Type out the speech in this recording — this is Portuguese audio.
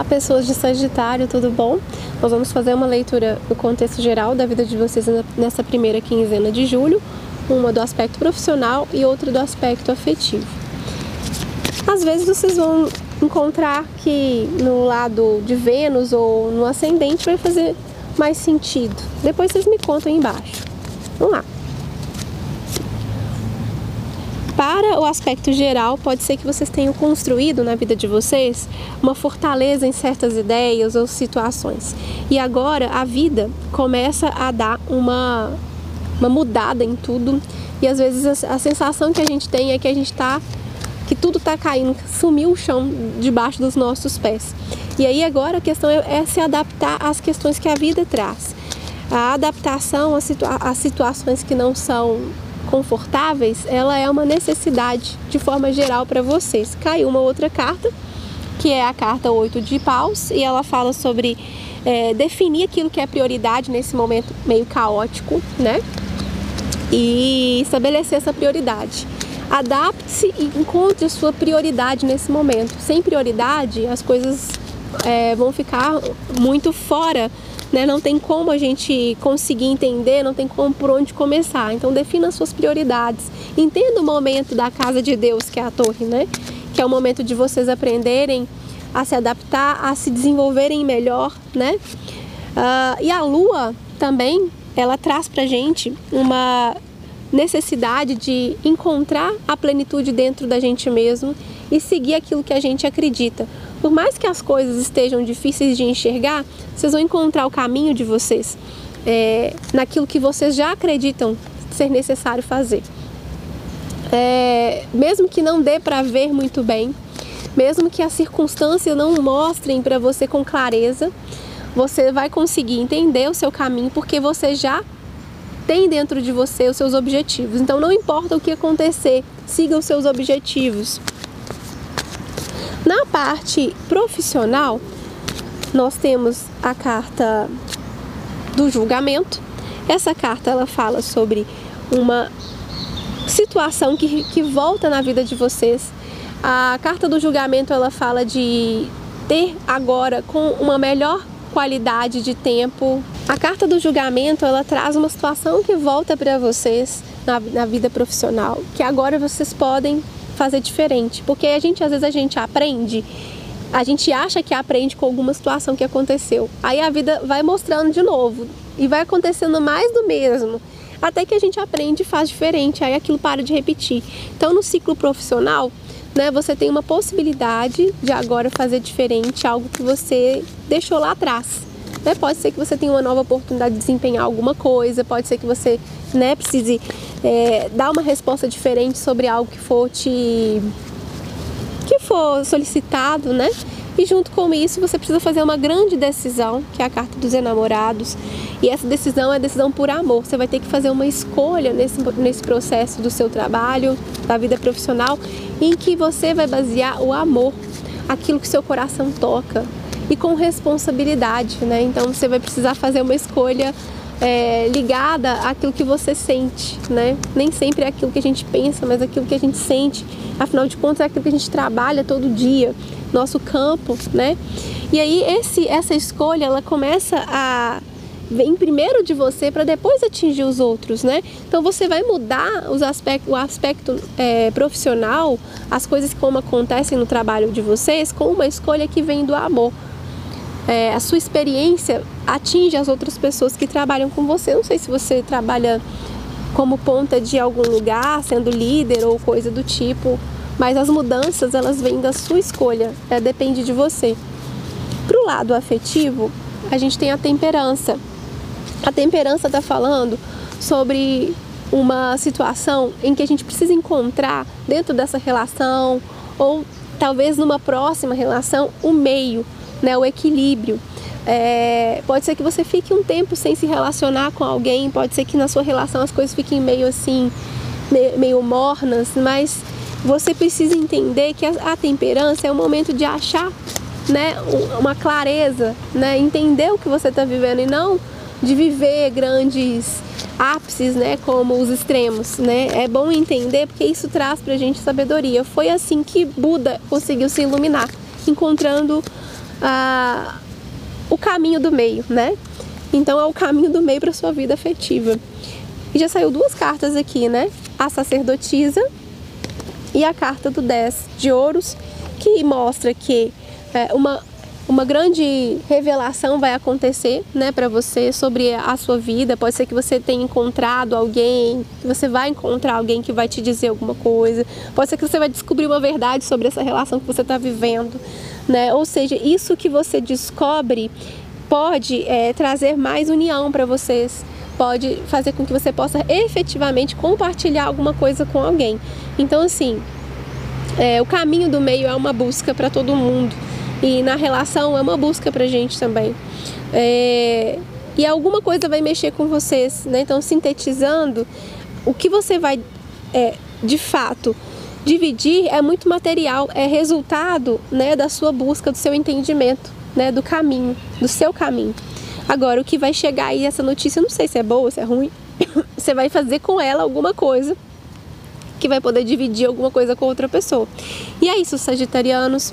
Olá, pessoas de Sagitário, tudo bom? Nós vamos fazer uma leitura do contexto geral da vida de vocês nessa primeira quinzena de julho, uma do aspecto profissional e outra do aspecto afetivo. Às vezes vocês vão encontrar que no lado de Vênus ou no ascendente vai fazer mais sentido. Depois vocês me contam aí embaixo. Vamos lá. Para o aspecto geral, pode ser que vocês tenham construído na vida de vocês uma fortaleza em certas ideias ou situações. E agora a vida começa a dar uma, uma mudada em tudo. E às vezes a, a sensação que a gente tem é que a gente está que tudo está caindo, sumiu o chão debaixo dos nossos pés. E aí agora a questão é, é se adaptar às questões que a vida traz. A adaptação às, situa às situações que não são confortáveis, ela é uma necessidade de forma geral para vocês. Caiu uma outra carta, que é a carta 8 de paus, e ela fala sobre é, definir aquilo que é prioridade nesse momento meio caótico, né? E estabelecer essa prioridade. Adapte-se e encontre a sua prioridade nesse momento. Sem prioridade, as coisas é, vão ficar muito fora né? Não tem como a gente conseguir entender, não tem como por onde começar. Então defina suas prioridades. Entenda o momento da casa de Deus, que é a torre, né? Que é o momento de vocês aprenderem a se adaptar, a se desenvolverem melhor, né? Uh, e a lua também, ela traz pra gente uma necessidade de encontrar a plenitude dentro da gente mesmo e seguir aquilo que a gente acredita. Por mais que as coisas estejam difíceis de enxergar, vocês vão encontrar o caminho de vocês é, naquilo que vocês já acreditam ser necessário fazer. É, mesmo que não dê para ver muito bem, mesmo que as circunstâncias não mostrem para você com clareza, você vai conseguir entender o seu caminho porque você já tem dentro de você os seus objetivos. Então não importa o que acontecer, siga os seus objetivos. Na parte profissional, nós temos a carta do julgamento. Essa carta ela fala sobre uma situação que, que volta na vida de vocês. A carta do julgamento ela fala de ter agora com uma melhor qualidade de tempo. A carta do julgamento ela traz uma situação que volta para vocês na, na vida profissional, que agora vocês podem fazer diferente, porque a gente às vezes a gente aprende, a gente acha que aprende com alguma situação que aconteceu. Aí a vida vai mostrando de novo e vai acontecendo mais do mesmo, até que a gente aprende e faz diferente, aí aquilo para de repetir. Então no ciclo profissional, né, você tem uma possibilidade de agora fazer diferente, algo que você deixou lá atrás. Né? Pode ser que você tenha uma nova oportunidade de desempenhar alguma coisa, pode ser que você né, precise é, dar uma resposta diferente sobre algo que for te que for solicitado, né? E junto com isso você precisa fazer uma grande decisão, que é a carta dos enamorados. E essa decisão é decisão por amor. Você vai ter que fazer uma escolha nesse, nesse processo do seu trabalho, da vida profissional, em que você vai basear o amor, aquilo que seu coração toca, e com responsabilidade, né? Então você vai precisar fazer uma escolha é, ligada àquilo que você sente, né? Nem sempre é aquilo que a gente pensa, mas aquilo que a gente sente. Afinal de contas, é aquilo que a gente trabalha todo dia, nosso campo, né? E aí esse, essa escolha, ela começa a vem primeiro de você para depois atingir os outros, né? Então você vai mudar os aspectos, o aspecto é, profissional, as coisas como acontecem no trabalho de vocês, com uma escolha que vem do amor é, a sua experiência atinge as outras pessoas que trabalham com você. Não sei se você trabalha como ponta de algum lugar, sendo líder ou coisa do tipo, mas as mudanças elas vêm da sua escolha, é, depende de você. Para o lado afetivo, a gente tem a temperança. A temperança está falando sobre uma situação em que a gente precisa encontrar dentro dessa relação ou talvez numa próxima relação o meio né, o equilíbrio. É, pode ser que você fique um tempo sem se relacionar com alguém, pode ser que na sua relação as coisas fiquem meio assim, meio, mornas, mas você precisa entender que a, a temperança é o momento de achar né, uma clareza, né, entender o que você está vivendo e não de viver grandes ápices, né, como os extremos, né? É bom entender porque isso traz para a gente sabedoria. Foi assim que Buda conseguiu se iluminar, encontrando a, o caminho do meio, né? Então é o caminho do meio para sua vida afetiva. E já saiu duas cartas aqui, né? A sacerdotisa e a carta do 10 de ouros, que mostra que é, uma, uma grande revelação vai acontecer né, para você sobre a sua vida. Pode ser que você tenha encontrado alguém, que você vai encontrar alguém que vai te dizer alguma coisa. Pode ser que você vai descobrir uma verdade sobre essa relação que você está vivendo. Né? Ou seja, isso que você descobre pode é, trazer mais união para vocês pode fazer com que você possa efetivamente compartilhar alguma coisa com alguém. Então, assim, é, o caminho do meio é uma busca para todo mundo e na relação é uma busca para gente também. É, e alguma coisa vai mexer com vocês, né? Então, sintetizando, o que você vai é, de fato dividir é muito material, é resultado né, da sua busca, do seu entendimento, né, do caminho, do seu caminho. Agora, o que vai chegar aí, essa notícia, não sei se é boa, se é ruim, você vai fazer com ela alguma coisa que vai poder dividir alguma coisa com outra pessoa. E é isso, sagitarianos.